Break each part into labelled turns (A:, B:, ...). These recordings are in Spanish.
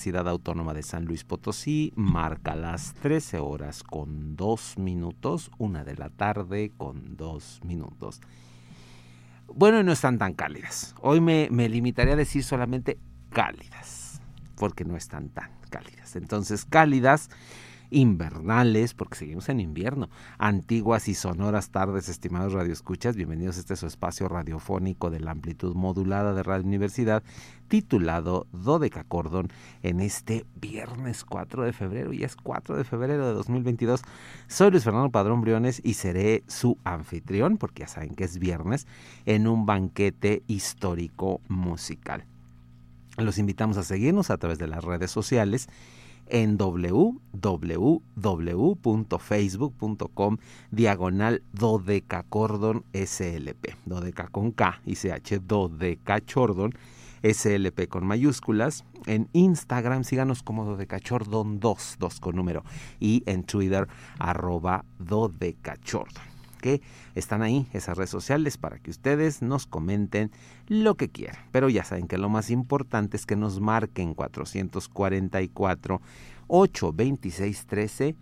A: Universidad Autónoma de San Luis Potosí marca las 13 horas con 2 minutos, una de la tarde con 2 minutos. Bueno, no están tan cálidas. Hoy me, me limitaría a decir solamente cálidas, porque no están tan cálidas. Entonces, cálidas invernales, porque seguimos en invierno. Antiguas y sonoras tardes, estimados radioescuchas, bienvenidos a este su espacio radiofónico de la amplitud modulada de Radio Universidad, titulado Dodeca Cordón, en este viernes 4 de febrero, y es 4 de febrero de 2022. Soy Luis Fernando Padrón Briones y seré su anfitrión, porque ya saben que es viernes, en un banquete histórico musical. Los invitamos a seguirnos a través de las redes sociales en www.facebook.com diagonal dodecacordon slp. Dodeca con K y CH, dodecachordon SLP con mayúsculas. En Instagram síganos como dodecachordon 2, 2 con número. Y en Twitter arroba dodecachordon que están ahí, esas redes sociales, para que ustedes nos comenten lo que quieran. Pero ya saben que lo más importante es que nos marquen 444 826 13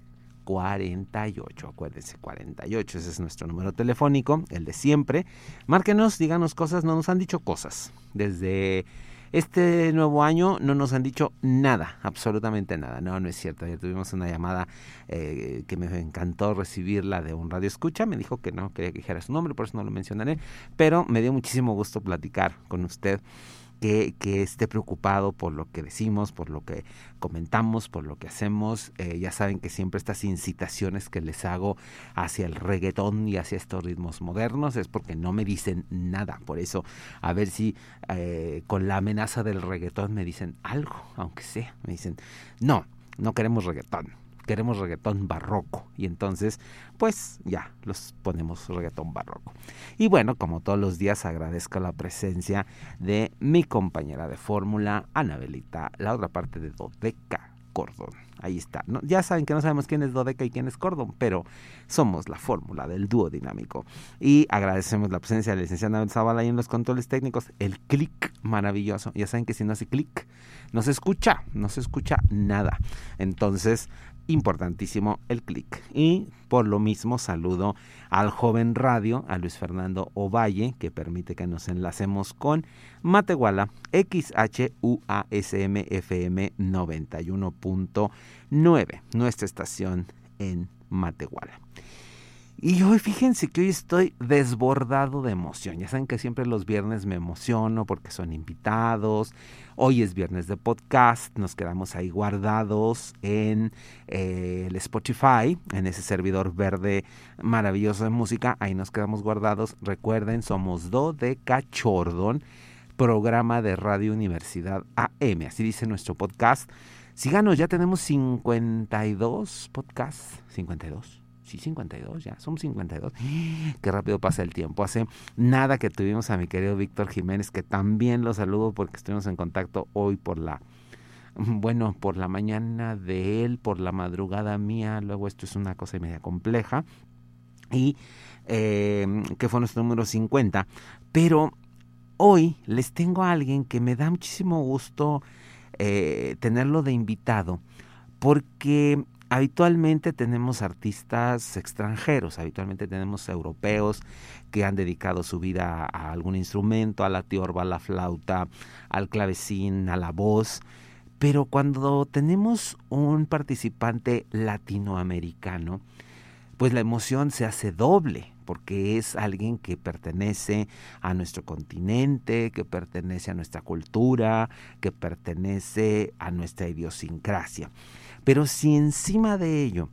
A: 48. Acuérdense, 48, ese es nuestro número telefónico, el de siempre. Márquenos, díganos cosas, no nos han dicho cosas. Desde este nuevo año no nos han dicho nada, absolutamente nada. No, no es cierto. Ayer tuvimos una llamada eh, que me encantó recibirla de un radio escucha. Me dijo que no quería que dijera su nombre, por eso no lo mencionaré. Pero me dio muchísimo gusto platicar con usted que, que, esté preocupado por lo que decimos, por lo que comentamos, por lo que hacemos. Eh, ya saben que siempre estas incitaciones que les hago hacia el reggaetón y hacia estos ritmos modernos es porque no me dicen nada. Por eso, a ver si eh, con la amenaza del reggaetón me dicen algo, aunque sea. Me dicen, no, no queremos reggaetón queremos reggaetón barroco. Y entonces, pues ya los ponemos reggaetón barroco. Y bueno, como todos los días, agradezco la presencia de mi compañera de fórmula, Anabelita, la otra parte de Dodeca Cordón. Ahí está. Ya saben que no sabemos quién es Dodeca y quién es Cordón, pero somos la fórmula del dúo dinámico. Y agradecemos la presencia de la licenciada Anabel Zavala ahí en los controles técnicos. El clic maravilloso. Ya saben que si no hace clic, no se escucha, no se escucha nada. Entonces, importantísimo el clic. Y por lo mismo saludo al joven radio, a Luis Fernando Ovalle, que permite que nos enlacemos con Matehuala XHUASMFM 91.9, nuestra estación en Matehuala. Y hoy fíjense que hoy estoy desbordado de emoción. Ya saben que siempre los viernes me emociono porque son invitados. Hoy es viernes de podcast. Nos quedamos ahí guardados en eh, el Spotify, en ese servidor verde maravilloso de música. Ahí nos quedamos guardados. Recuerden, somos Do de Cachordon, programa de Radio Universidad AM. Así dice nuestro podcast. Síganos, ya tenemos 52 podcasts. 52 sí, 52 ya, somos 52. Qué rápido pasa el tiempo. Hace nada que tuvimos a mi querido Víctor Jiménez, que también lo saludo porque estuvimos en contacto hoy por la, bueno, por la mañana de él, por la madrugada mía, luego esto es una cosa media compleja, y eh, que fue nuestro número 50, pero hoy les tengo a alguien que me da muchísimo gusto eh, tenerlo de invitado, porque habitualmente tenemos artistas extranjeros, habitualmente tenemos europeos que han dedicado su vida a algún instrumento, a la tiorba, a la flauta, al clavecín, a la voz, pero cuando tenemos un participante latinoamericano, pues la emoción se hace doble, porque es alguien que pertenece a nuestro continente, que pertenece a nuestra cultura, que pertenece a nuestra idiosincrasia. Pero si encima de ello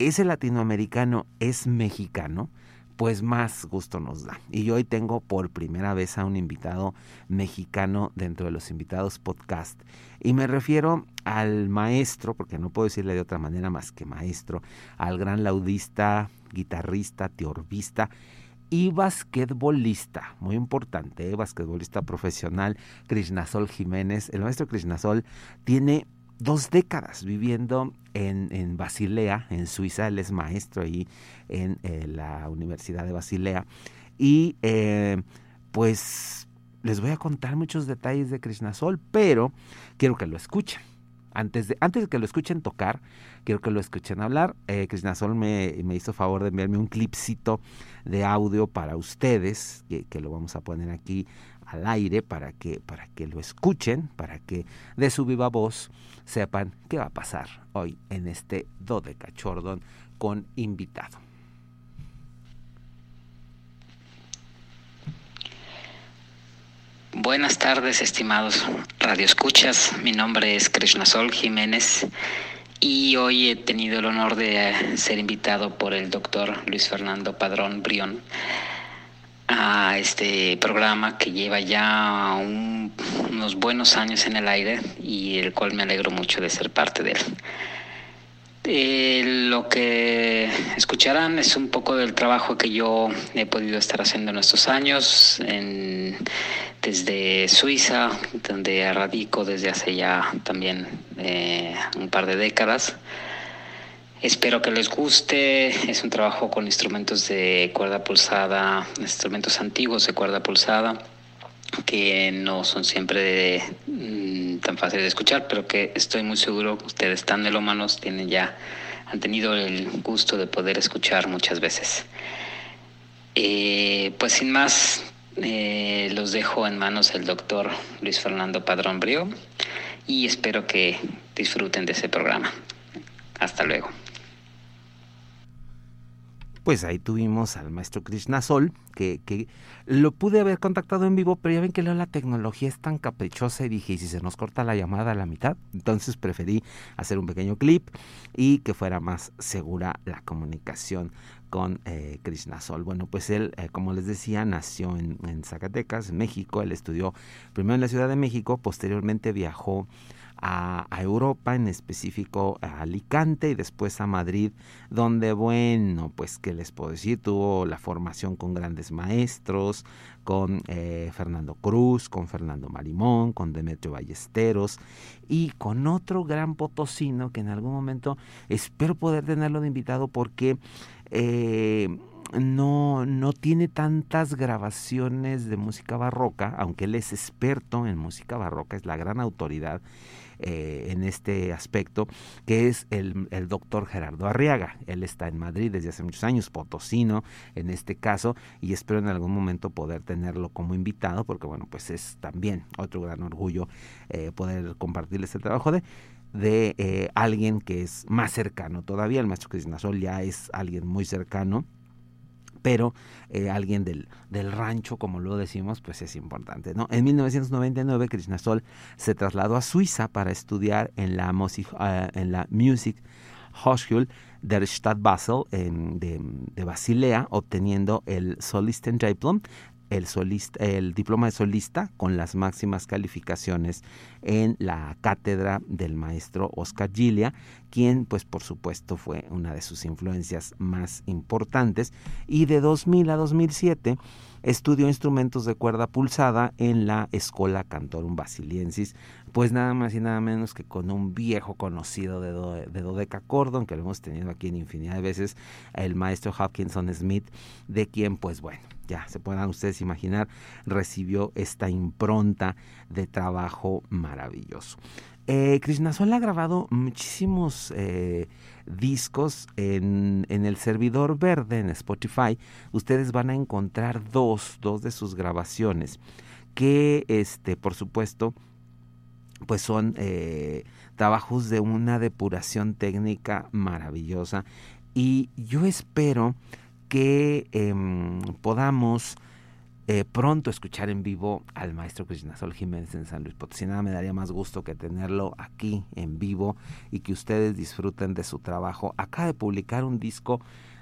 A: ese latinoamericano es mexicano, pues más gusto nos da. Y hoy tengo por primera vez a un invitado mexicano dentro de los invitados podcast. Y me refiero al maestro, porque no puedo decirle de otra manera más que maestro, al gran laudista, guitarrista, teorbista y basquetbolista, muy importante, ¿eh? basquetbolista profesional, Krishnasol Jiménez. El maestro Krishnasol tiene dos décadas viviendo en, en, Basilea, en Suiza. Él es maestro ahí en eh, la Universidad de Basilea. Y eh, pues les voy a contar muchos detalles de Krishnasol, pero quiero que lo escuchen. Antes de, antes de que lo escuchen tocar, quiero que lo escuchen hablar. Eh, Krishnasol me, me, hizo favor de enviarme un clipcito de audio para ustedes, que, que lo vamos a poner aquí al aire para que, para que lo escuchen, para que de su viva voz sepan qué va a pasar hoy en este Dodeca Chordon con invitado.
B: Buenas tardes, estimados radioescuchas. Mi nombre es Krishnasol Jiménez y hoy he tenido el honor de ser invitado por el doctor Luis Fernando Padrón Brión a este programa que lleva ya unos buenos años en el aire y el cual me alegro mucho de ser parte de él. Eh, lo que escucharán es un poco del trabajo que yo he podido estar haciendo en estos años, desde Suiza, donde radico desde hace ya también eh, un par de décadas. Espero que les guste. Es un trabajo con instrumentos de cuerda pulsada, instrumentos antiguos de cuerda pulsada, que no son siempre mm, tan fáciles de escuchar, pero que estoy muy seguro que ustedes tan melómanos tienen ya, han tenido el gusto de poder escuchar muchas veces. Eh, pues sin más, eh, los dejo en manos del doctor Luis Fernando Padrón Brío y espero que disfruten de ese programa. Hasta luego
A: pues ahí tuvimos al maestro Krishna Sol, que, lo pude haber contactado en vivo, pero ya ven que la tecnología es tan caprichosa y dije, ¿y si se nos corta la llamada a la mitad? Entonces preferí hacer un pequeño clip y que fuera más segura la comunicación con eh, Krishna Sol. Bueno, pues él, eh, como les decía, nació en, en Zacatecas, México. Él estudió primero en la Ciudad de México, posteriormente viajó a, Europa, en específico a Alicante y después a Madrid, donde, bueno, pues qué les puedo decir, tuvo la formación con grandes maestros, con eh, Fernando Cruz, con Fernando Marimón, con Demetrio Ballesteros y con otro gran potosino que en algún momento espero poder tenerlo de invitado porque... Eh, no, no tiene tantas grabaciones de música barroca, aunque él es experto en música barroca, es la gran autoridad eh, en este aspecto, que es el, el, doctor Gerardo Arriaga. Él está en Madrid desde hace muchos años, potosino en este caso, y espero en algún momento poder tenerlo como invitado, porque bueno, pues es también otro gran orgullo eh, poder compartirles el trabajo de de eh, alguien que es más cercano todavía. El maestro Sol ya es alguien muy cercano pero eh, alguien del, del, rancho, como lo decimos, pues es importante. ¿no? En 1999, Sol se trasladó a Suiza para estudiar en la, Musik, uh, en la Music Hochschule der Stadt Basel de, de, Basilea, obteniendo el Solistendiplom el, solista, el diploma de solista con las máximas calificaciones en la cátedra del maestro Oscar Gilia, quien pues por supuesto fue una de sus influencias más importantes. Y de 2000 a 2007 estudió instrumentos de cuerda pulsada en la Escola Cantorum Basiliensis, pues nada más y nada menos que con un viejo conocido de, do, de Dodeca Cordon, que lo hemos tenido aquí en infinidad de veces, el maestro Hopkinson Smith, de quien pues bueno, ya se puedan ustedes imaginar, recibió esta impronta de trabajo maravilloso. Eh, Sol ha grabado muchísimos eh, discos en, en, el servidor verde en Spotify. Ustedes van a encontrar dos, dos de sus grabaciones que, este, por supuesto, pues son eh, trabajos de una depuración técnica maravillosa y yo espero que em, podamos eh, pronto escuchar en vivo al maestro Sol Jiménez en San Luis Potosí. Nada me daría más gusto que tenerlo aquí en vivo y que ustedes disfruten de su trabajo. Acaba de publicar un disco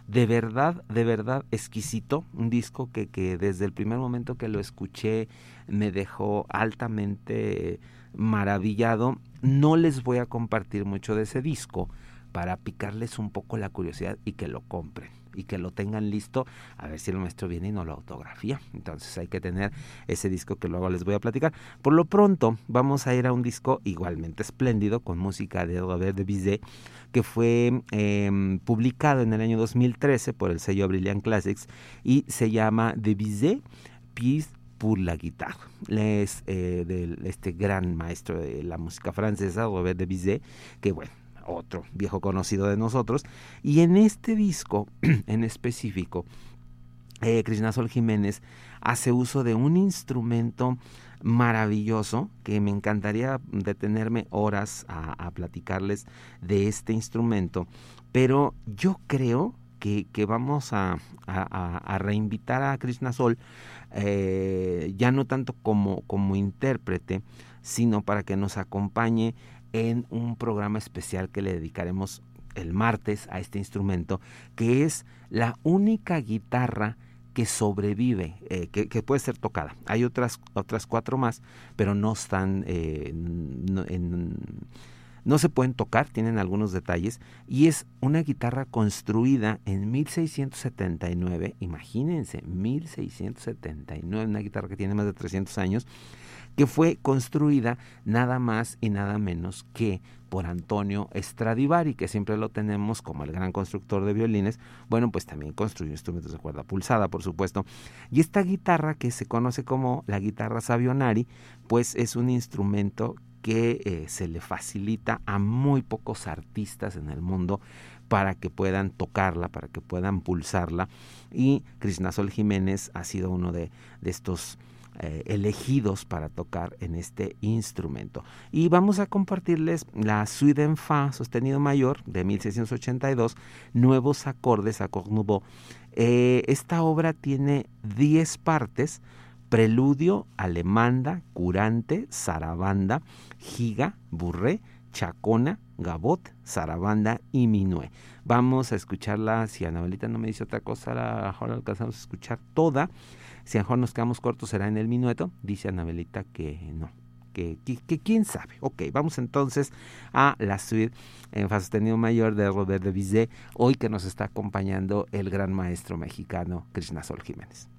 A: de verdad, de verdad exquisito, un disco que, que desde el primer momento que lo escuché me dejó altamente maravillado. No les voy a compartir mucho de ese disco para picarles un poco la curiosidad y que lo compren y que lo tengan listo a ver si el maestro viene y no lo autografía. Entonces hay que tener ese disco que luego les voy a platicar. Por lo pronto vamos a ir a un disco igualmente espléndido con música de Robert de Bizet que fue em, publicado en el año 2013 por el sello Brilliant Classics y se llama De Bizet Piece pour la guitarra. Es eh, de este gran maestro de la música francesa, Robert de Bizet, que bueno, otro viejo conocido de nosotros. Y en este disco en específico, eh, Sol Jiménez hace uso de un instrumento maravilloso que me encantaría detenerme horas a, platicarles de este instrumento, pero yo creo que, vamos a, reinvitar a Krishna Sol eh, ya no tanto como, como intérprete, sino para que nos acompañe en un programa especial que le dedicaremos el martes a este instrumento, que es la única guitarra que sobrevive, eh, que, puede ser tocada. Hay otras, otras cuatro más, pero no están, eh, no, se pueden tocar, tienen algunos detalles, y es una guitarra construida en 1679, imagínense, 1679, una guitarra que tiene más de 300 años, que fue construida nada más y nada menos que por Antonio Stradivari, que siempre lo tenemos como el gran constructor de violines. Bueno, pues también construyó instrumentos de cuerda pulsada, por supuesto. Y esta guitarra, que se conoce como la guitarra Savionari, pues es un instrumento que eh, se le facilita a muy pocos artistas en el mundo para que puedan tocarla, para que puedan pulsarla. Y Sol Jiménez ha sido uno de, de estos eh, elegidos para tocar en este instrumento. Y vamos a compartirles la suite en Fa sostenido mayor de 1682, Nuevos acordes, a nouveau. Eh, esta obra tiene 10 partes, preludio, alemanda, curante, zarabanda, giga, burré, chacona, gabot, zarabanda y minué. Vamos a escucharla, si Anabelita no me dice otra cosa, ahora alcanzamos a escuchar toda. Si a lo mejor nos quedamos cortos será en el minueto, dice Anabelita que no. Que, quién sabe. Ok, vamos entonces a la suite en fa sostenido mayor de Robert de Bizet, hoy que nos está acompañando el gran maestro mexicano Krishna Sol Jiménez.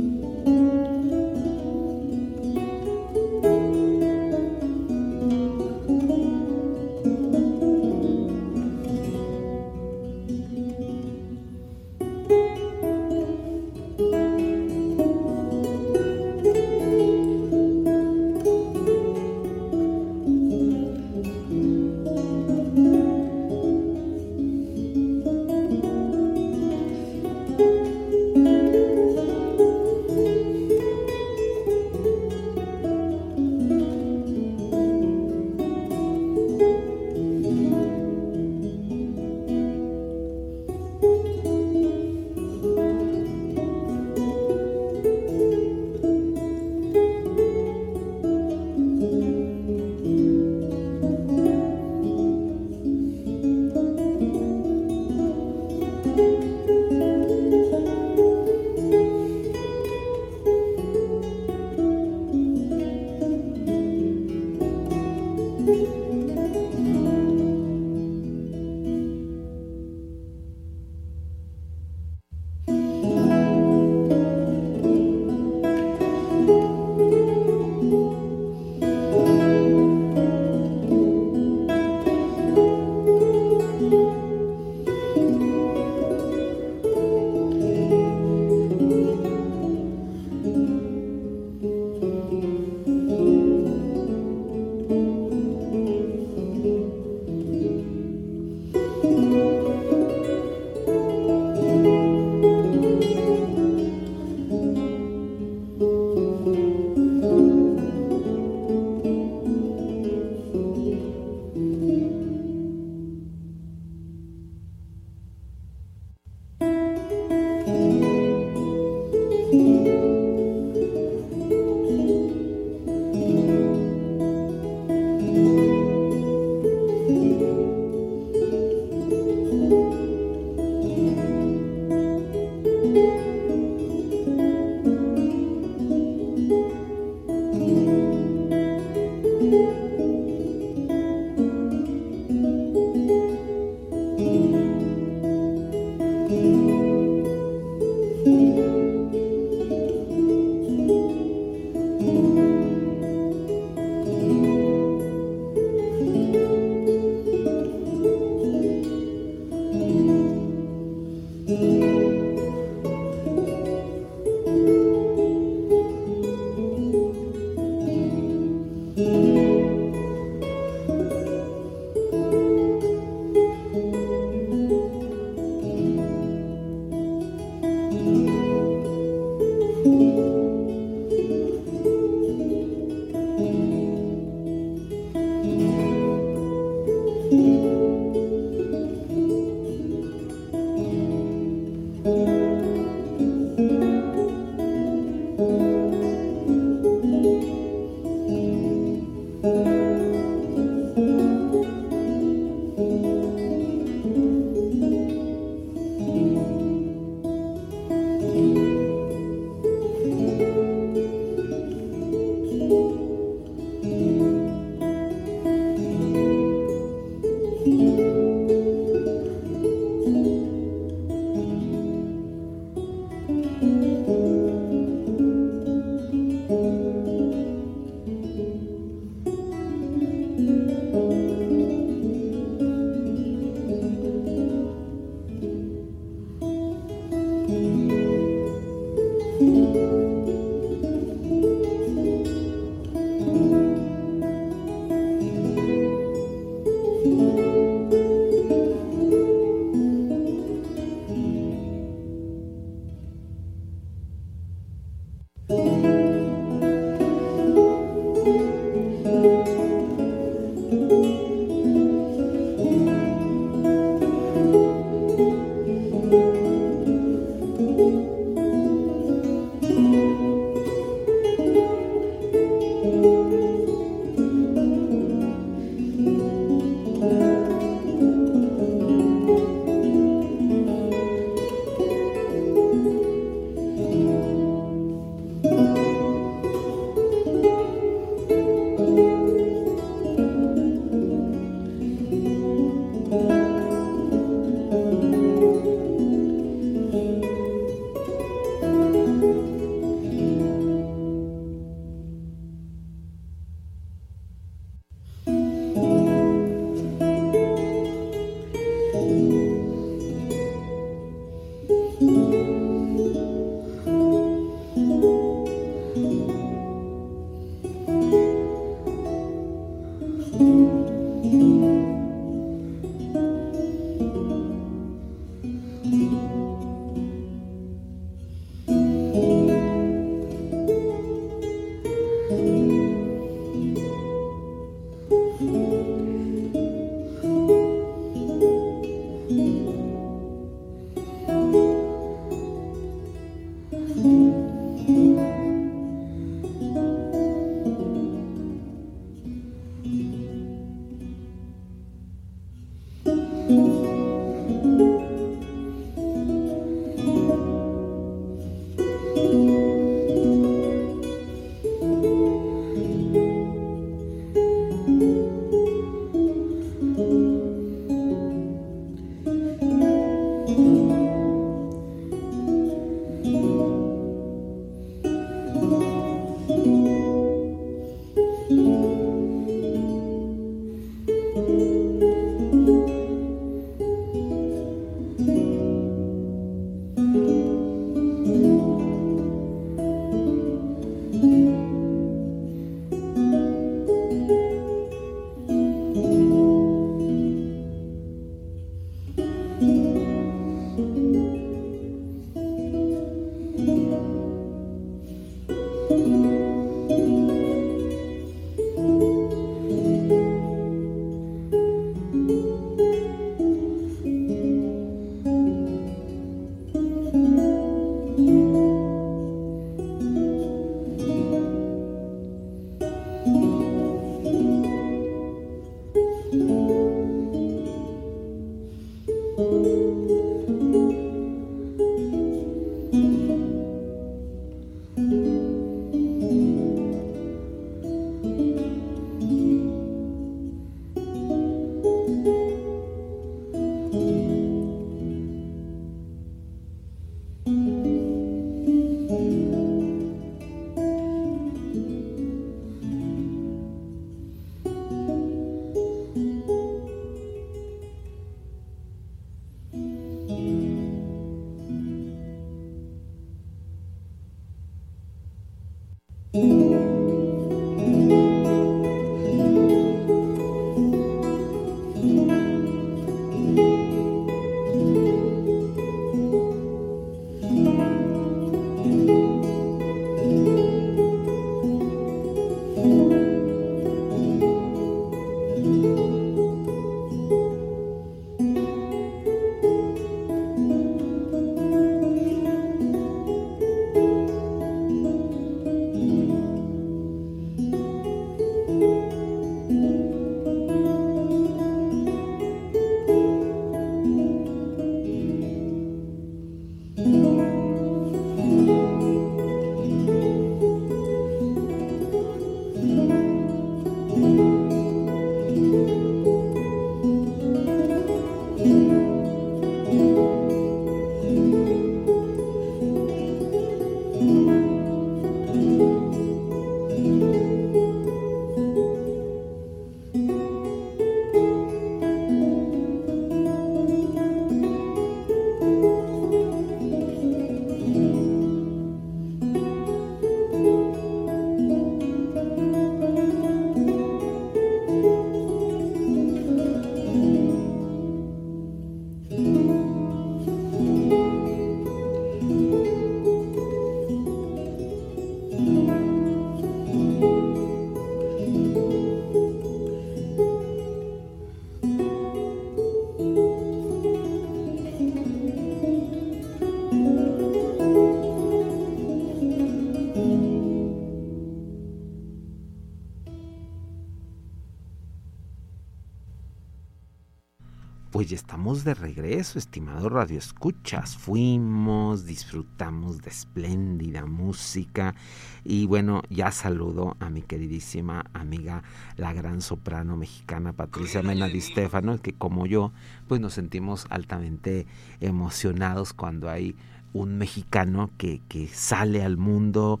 A: Estamos de regreso, estimado Radio Escuchas. Fuimos, disfrutamos de espléndida música y bueno, ya saludo a mi queridísima amiga, la gran soprano mexicana Patricia Mena Di Stefano, que como yo, pues nos sentimos altamente emocionados cuando hay un mexicano que, que sale al mundo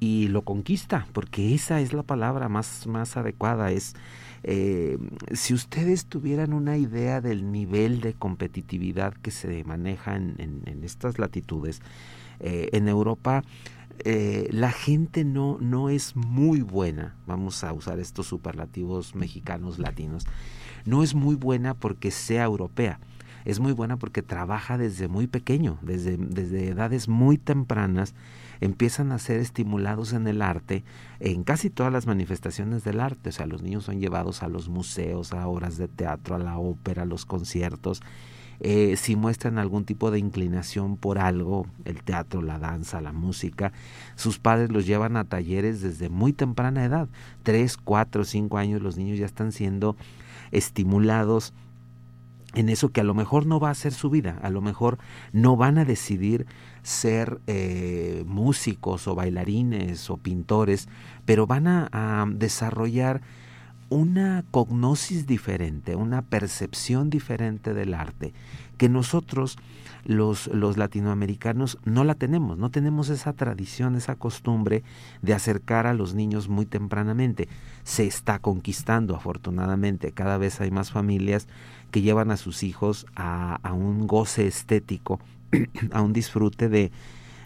A: y lo conquista, porque esa es la palabra más, más adecuada, es eh, si ustedes tuvieran una idea del nivel de competitividad que se maneja en, estas latitudes, eh, en Europa eh, la gente no, no es muy buena, vamos a usar estos superlativos mexicanos latinos, no es muy buena porque sea europea es muy buena porque trabaja desde muy pequeño, desde, desde edades muy tempranas, empiezan a ser estimulados en el arte, en casi todas las manifestaciones del arte. O sea, los niños son llevados a los museos, a obras de teatro, a la ópera, a los conciertos. Eh, si muestran algún tipo de inclinación por algo, el teatro, la danza, la música, sus padres los llevan a talleres desde muy temprana edad. Tres, cuatro, cinco años los niños ya están siendo estimulados en eso que a lo mejor no va a ser su vida, a lo mejor no van a decidir ser eh, músicos o bailarines o pintores, pero van a, desarrollar una cognosis diferente, una percepción diferente del arte, que nosotros los, los, latinoamericanos no la tenemos, no tenemos esa tradición, esa costumbre de acercar a los niños muy tempranamente. Se está conquistando, afortunadamente, cada vez hay más familias que llevan a sus hijos a, un goce estético, a un disfrute de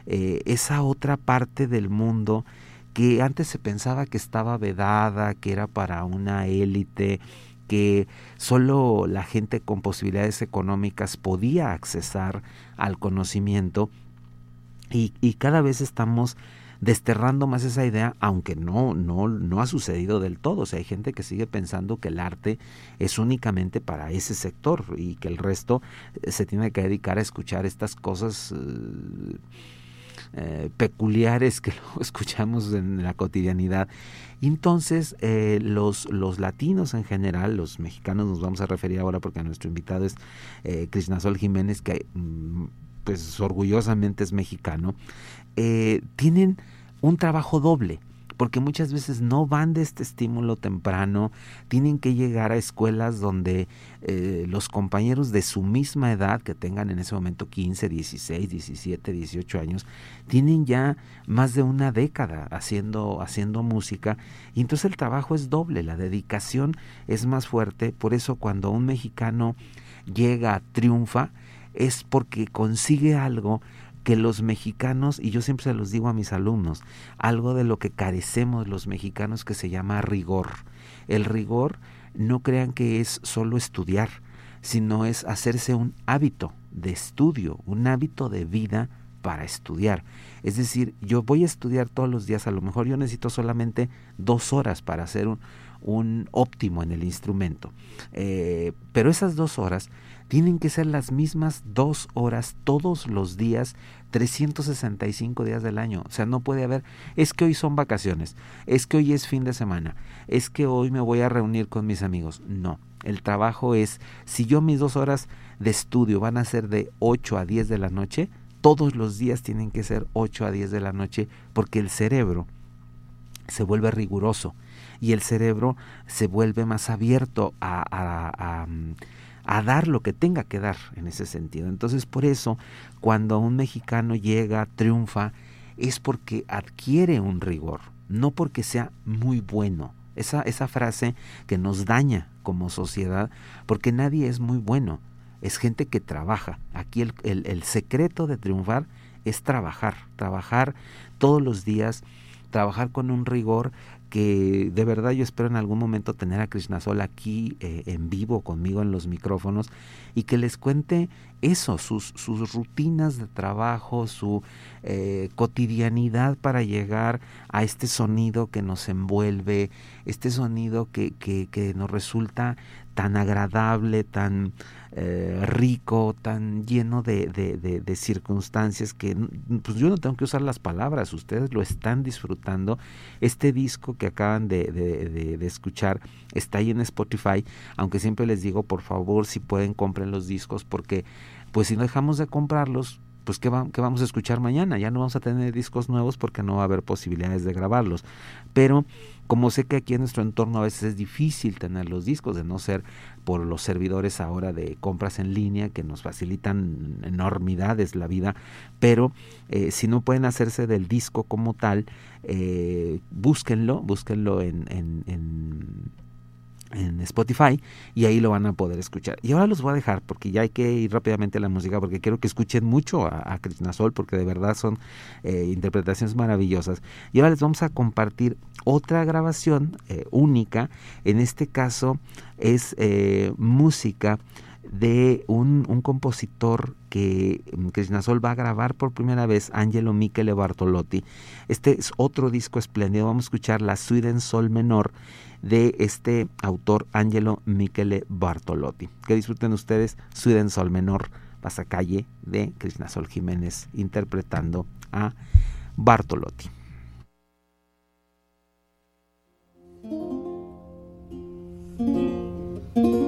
A: eh, esa otra parte del mundo que antes se pensaba que estaba vedada, que era para una élite, que solo la gente con posibilidades económicas podía accesar al conocimiento. Y, y cada vez estamos desterrando más esa idea, aunque no, no, no ha sucedido del todo. O sea, hay gente que sigue pensando que el arte es únicamente para ese sector y que el resto eh, se tiene que dedicar a escuchar estas cosas. Eh, eh, peculiares que lo escuchamos en la cotidianidad. Entonces los, los latinos en general, los mexicanos nos vamos a referir ahora porque nuestro invitado es eh, Krishnasol Jiménez, que mm, pues orgullosamente es mexicano, eh, tienen un trabajo doble porque muchas veces no van de este estímulo temprano, tienen que llegar a escuelas donde eh, los compañeros de su misma edad, que tengan en ese momento 15, 16, 17, 18 años, tienen ya más de una década haciendo, haciendo música y entonces el trabajo es doble, la dedicación es más fuerte, por eso cuando un mexicano llega, triunfa, es porque consigue algo que los mexicanos, y yo siempre se los digo a mis alumnos, algo de lo que carecemos los mexicanos que se llama rigor. El rigor no crean que es solo estudiar, sino es hacerse un hábito de estudio, un hábito de vida para estudiar. Es decir, yo voy a estudiar todos los días, a lo mejor yo necesito solamente dos horas para hacer un, óptimo en el instrumento. Eh, pero esas dos horas tienen que ser las mismas dos horas todos los días, 365 días del año. O sea, no puede haber, es que hoy son vacaciones, es que hoy es fin de semana, es que hoy me voy a reunir con mis amigos. No, el trabajo es, si yo mis dos horas de estudio van a ser de 8 a 10 de la noche, todos los días tienen que ser 8 a 10 de la noche porque el cerebro se vuelve riguroso y el cerebro se vuelve más abierto a, a, a a dar lo que tenga que dar en ese sentido. Entonces, por eso, cuando un mexicano llega, triunfa, es porque adquiere un rigor, no porque sea muy bueno. Esa, esa frase que nos daña como sociedad, porque nadie es muy bueno, es gente que trabaja. Aquí el, el, el secreto de triunfar es trabajar, trabajar todos los días, trabajar con un rigor que de verdad yo espero en algún momento tener a Krishnasol aquí eh, en vivo conmigo en los micrófonos y que les cuente eso, sus, sus rutinas de trabajo, su eh, cotidianidad para llegar a este sonido que nos envuelve, este sonido que, que, que nos resulta tan agradable, tan eh, rico, tan lleno de, de, circunstancias que pues yo no tengo que usar las palabras, ustedes lo están disfrutando. Este disco que acaban de, escuchar está ahí en Spotify, aunque siempre les digo, por favor, si pueden, compren los discos, porque pues si no dejamos de comprarlos, pues ¿qué, vamos a escuchar mañana? Ya no vamos a tener discos nuevos porque no va a haber posibilidades de grabarlos. Pero como sé que aquí en nuestro entorno a veces es difícil tener los discos, de no ser por los servidores ahora de compras en línea que nos facilitan enormidades la vida, pero eh, si no pueden hacerse del disco como tal, eh, búsquenlo, búsquenlo en, en en Spotify y ahí lo van a poder escuchar. Y ahora los voy a dejar porque ya hay que ir rápidamente a la música porque quiero que escuchen mucho a, a Sol porque de verdad son eh, interpretaciones maravillosas. Y ahora les vamos a compartir otra grabación eh, única. En este caso es eh, música de un, un compositor que mm, Krishna Sol va a grabar por primera vez, Angelo Michele Bartolotti. Este es otro disco espléndido, vamos a escuchar la Suite en Sol menor de este autor Angelo Michele Bartolotti. Que disfruten ustedes Suite en Sol menor, pasacalle de Krishna Sol Jiménez interpretando a Bartolotti.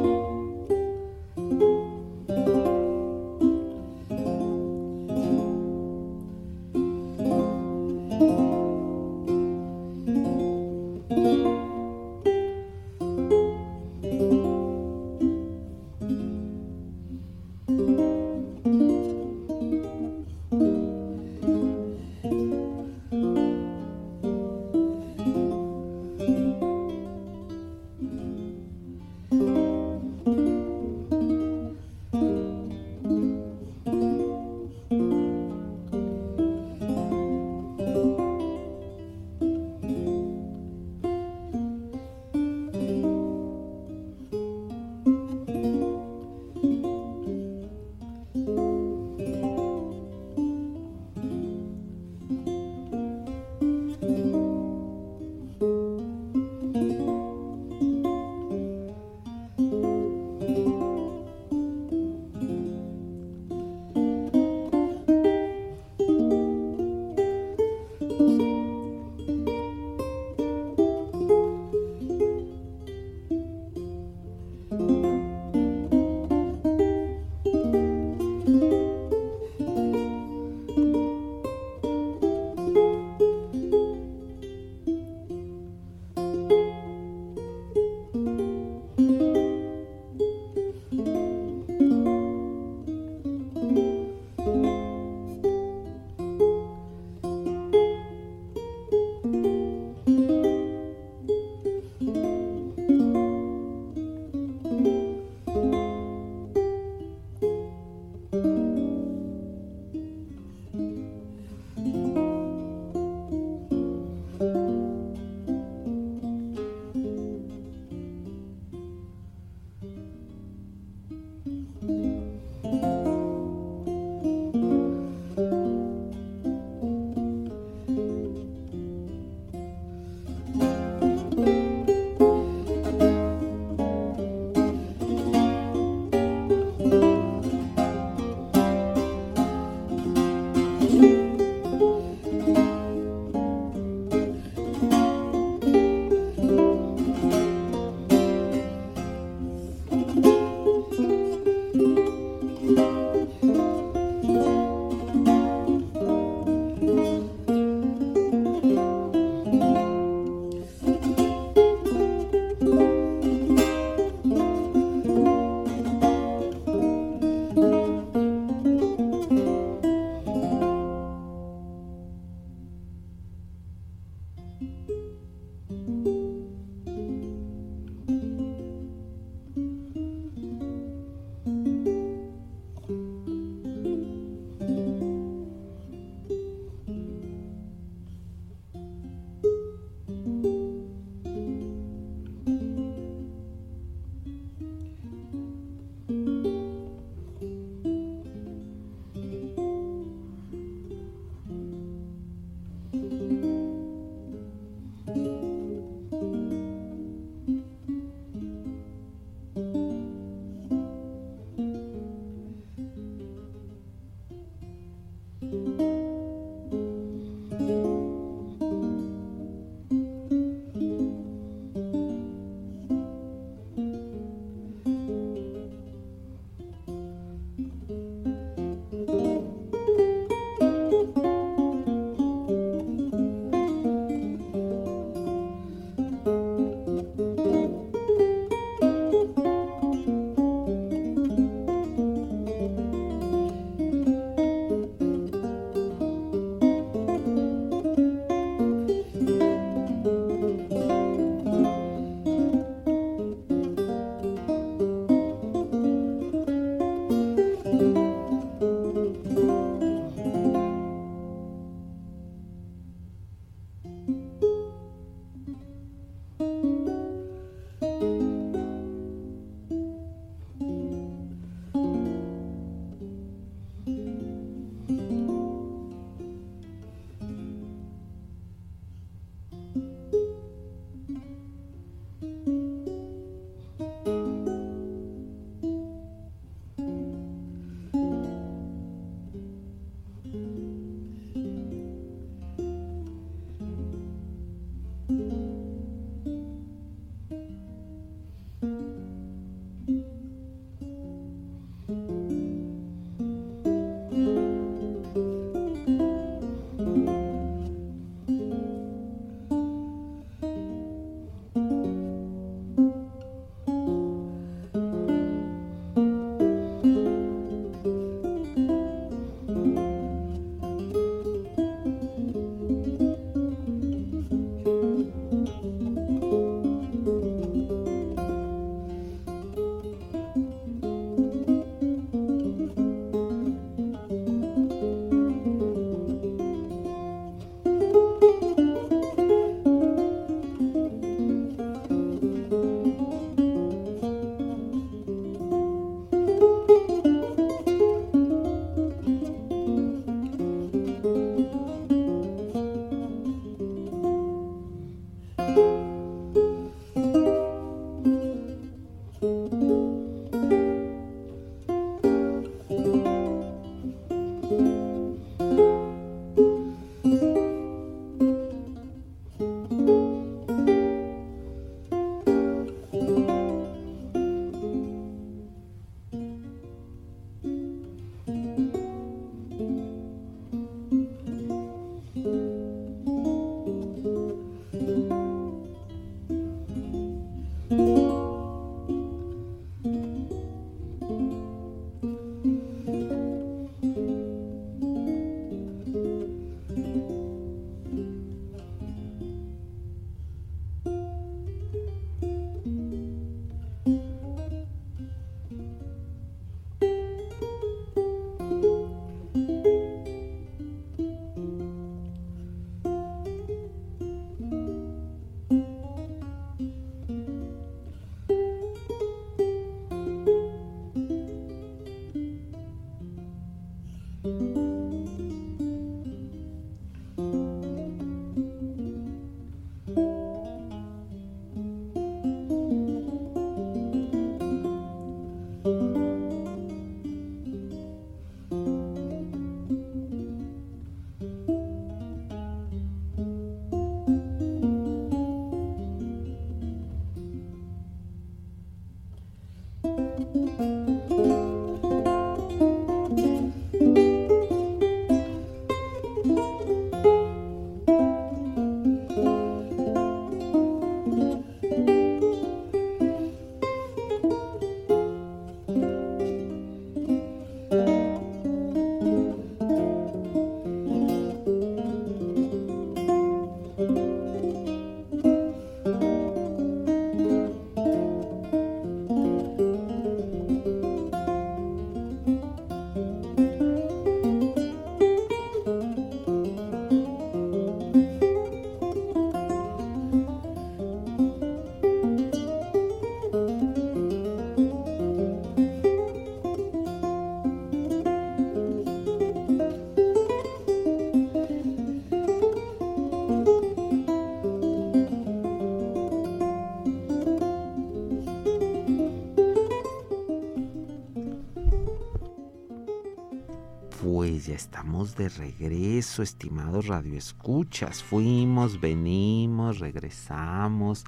A: Estamos de regreso, estimados radioescuchas. Fuimos, venimos, regresamos.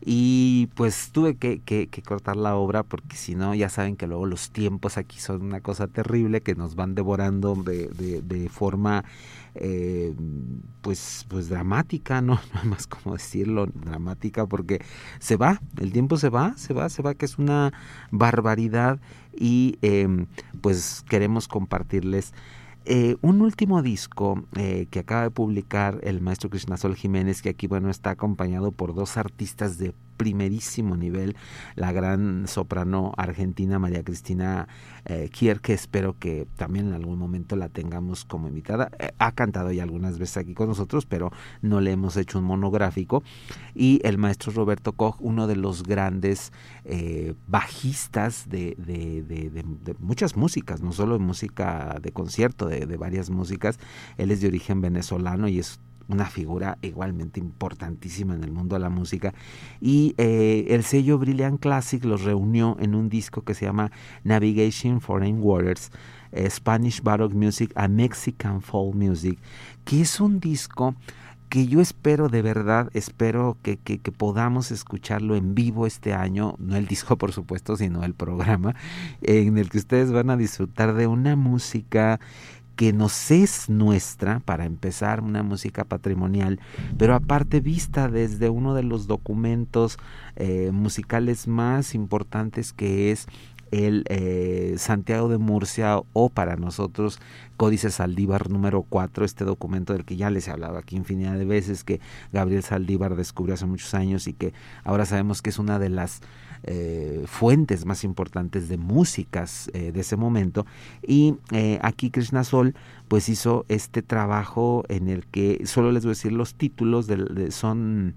A: Y pues tuve que, cortar la obra porque si no, ya saben que luego los tiempos aquí son una cosa terrible que nos van devorando de, de, forma eh, pues, pues dramática, ¿no? No más como decirlo, dramática porque se va, el tiempo se va, se va, se va, que es una barbaridad y em, pues queremos compartirles eh, un último disco eh, que acaba de publicar el maestro Krishnasol Jiménez, que aquí bueno está acompañado por dos artistas de primerísimo nivel, la gran soprano argentina María Cristina eh, Kier, que espero que también en algún momento la tengamos como invitada. Eh, ha cantado ya algunas veces aquí con nosotros, pero no le hemos hecho un monográfico. Y el maestro Roberto Koch, uno de los grandes eh, bajistas de, muchas músicas, no solo de música de concierto, de, de varias músicas. Él es de origen venezolano y es una figura igualmente importantísima en el mundo de la música. Y eh, el sello Brilliant Classic los reunió en un disco que se llama Navigation Foreign Waters, eh, Spanish Baroque Music a Mexican Folk Music, que es un disco que yo espero de verdad, espero que, que, podamos escucharlo en vivo este año, no el disco por supuesto, sino el programa, en el que ustedes van a disfrutar de una música que nos es nuestra, para empezar, una música patrimonial, pero aparte vista desde uno de los documentos eh, musicales más importantes que es el eh, Santiago de Murcia o para nosotros Códice Saldívar número 4, este documento del que ya les he hablado aquí infinidad de veces, que Gabriel Saldívar descubrió hace muchos años y que ahora sabemos que es una de las eh, fuentes más importantes de músicas eh, de ese momento. Y eh, aquí Krishna Sol pues hizo este trabajo en el que, solo les voy a decir los títulos, de, son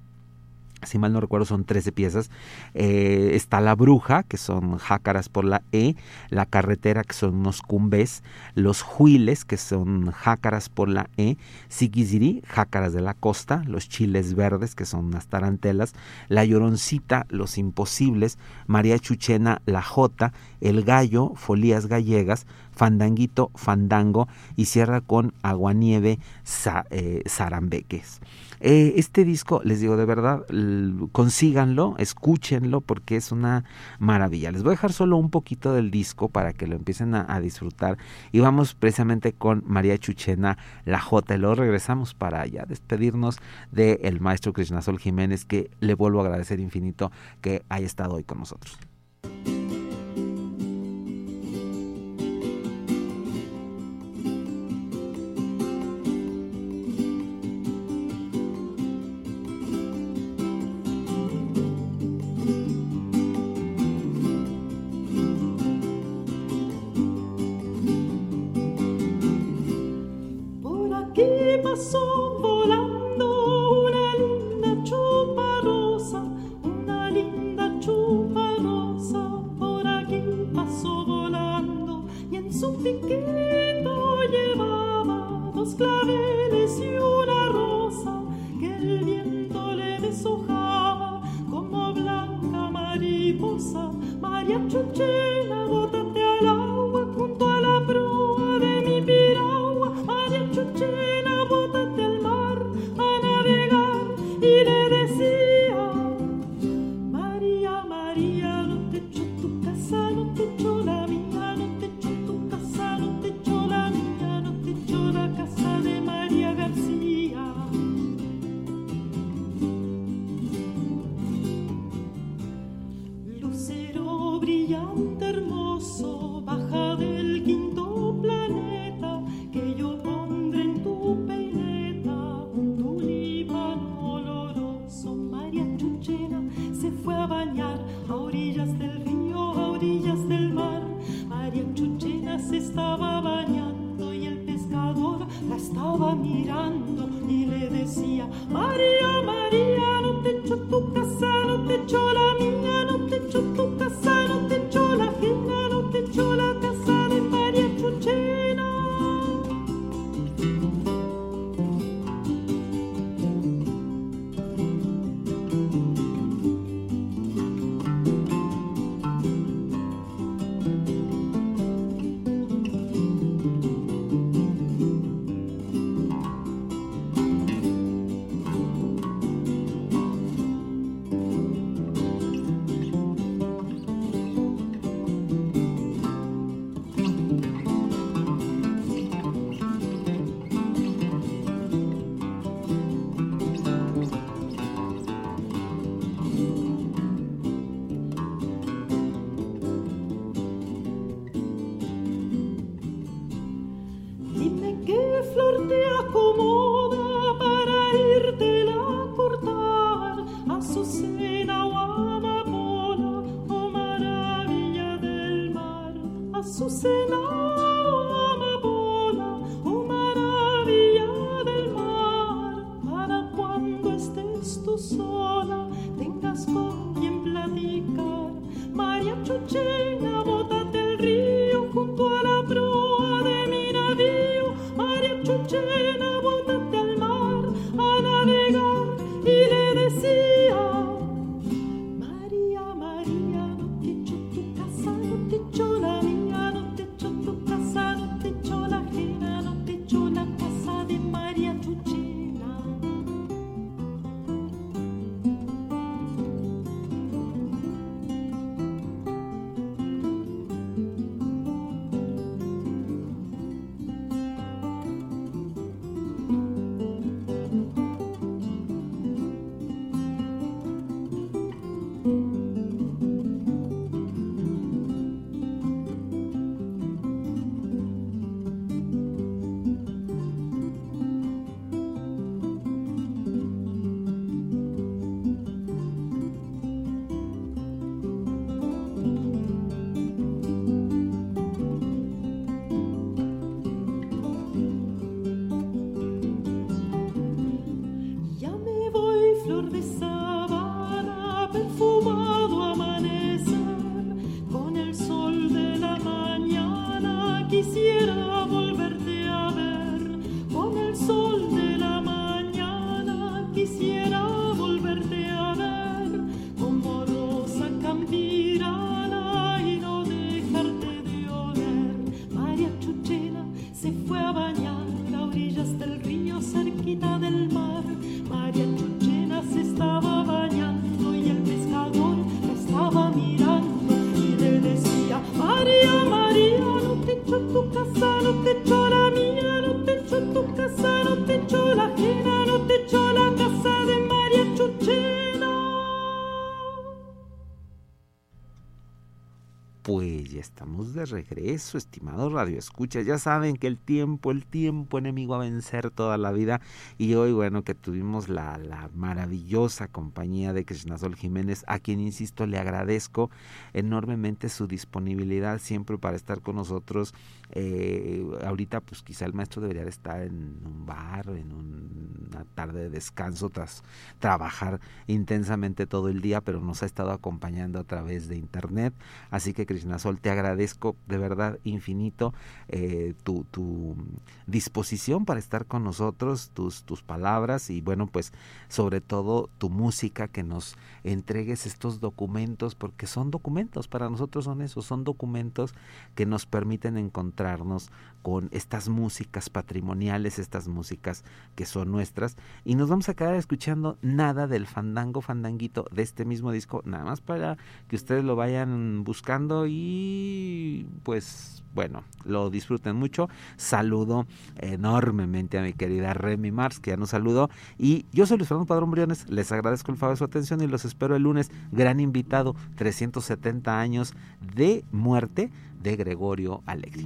C: si mal no recuerdo son 13 piezas, eh, está La Bruja, que son jácaras por la E, La Carretera, que son unos cumbes, Los Huiles, que son jácaras por la E, Siquiziri, jácaras de la costa, Los Chiles Verdes, que son unas tarantelas, La Lloroncita, Los Imposibles, María Chuchena, La Jota, El Gallo, Folías Gallegas, Fandanguito, Fandango. Y cierra con Aguanieve, eh, Zarambeques. Este disco, les digo de verdad, consíganlo, escúchenlo porque es una maravilla. Les voy a dejar solo un poquito del disco para que lo empiecen a, disfrutar. Y vamos precisamente con María Chuchena, la J. Y luego regresamos para ya despedirnos del maestro Krishna Sol Jiménez, que le vuelvo a agradecer infinito que haya estado hoy con nosotros.
A: Y una rosa que el viento le deshojaba como blanca mariposa, María Chuchela. De regreso, estimados Radio Escucha. Ya saben que el tiempo, el tiempo enemigo a vencer toda la vida. Y hoy, bueno, que tuvimos la, la maravillosa compañía de Krishnasol Jiménez, a quien, insisto, le agradezco enormemente su disponibilidad siempre para estar con nosotros. Eh, ahorita, pues quizá el maestro debería estar en un bar, en una tarde de descanso tras trabajar intensamente todo el día, pero nos ha estado acompañando a través de internet. Así que, Sol, te agradezco de verdad infinito eh, tu, tu, disposición para estar con nosotros, tus, tus palabras y bueno, pues sobre todo tu música, que nos entregues estos documentos, porque son documentos, para nosotros son esos, son documentos que nos permiten encontrarnos con estas músicas patrimoniales, estas músicas que son nuestras, y nos vamos a quedar escuchando nada del fandango fandanguito de este mismo disco, nada más para que ustedes lo vayan buscando y bueno, lo disfruten mucho. Saludo enormemente a mi querida Remy Mars, que ya nos saludó. Y yo soy Luis Fernando Padrón Briones, les agradezco el favor de su atención y los espero el lunes. Gran invitado, 370 años de muerte de Gregorio Alegre.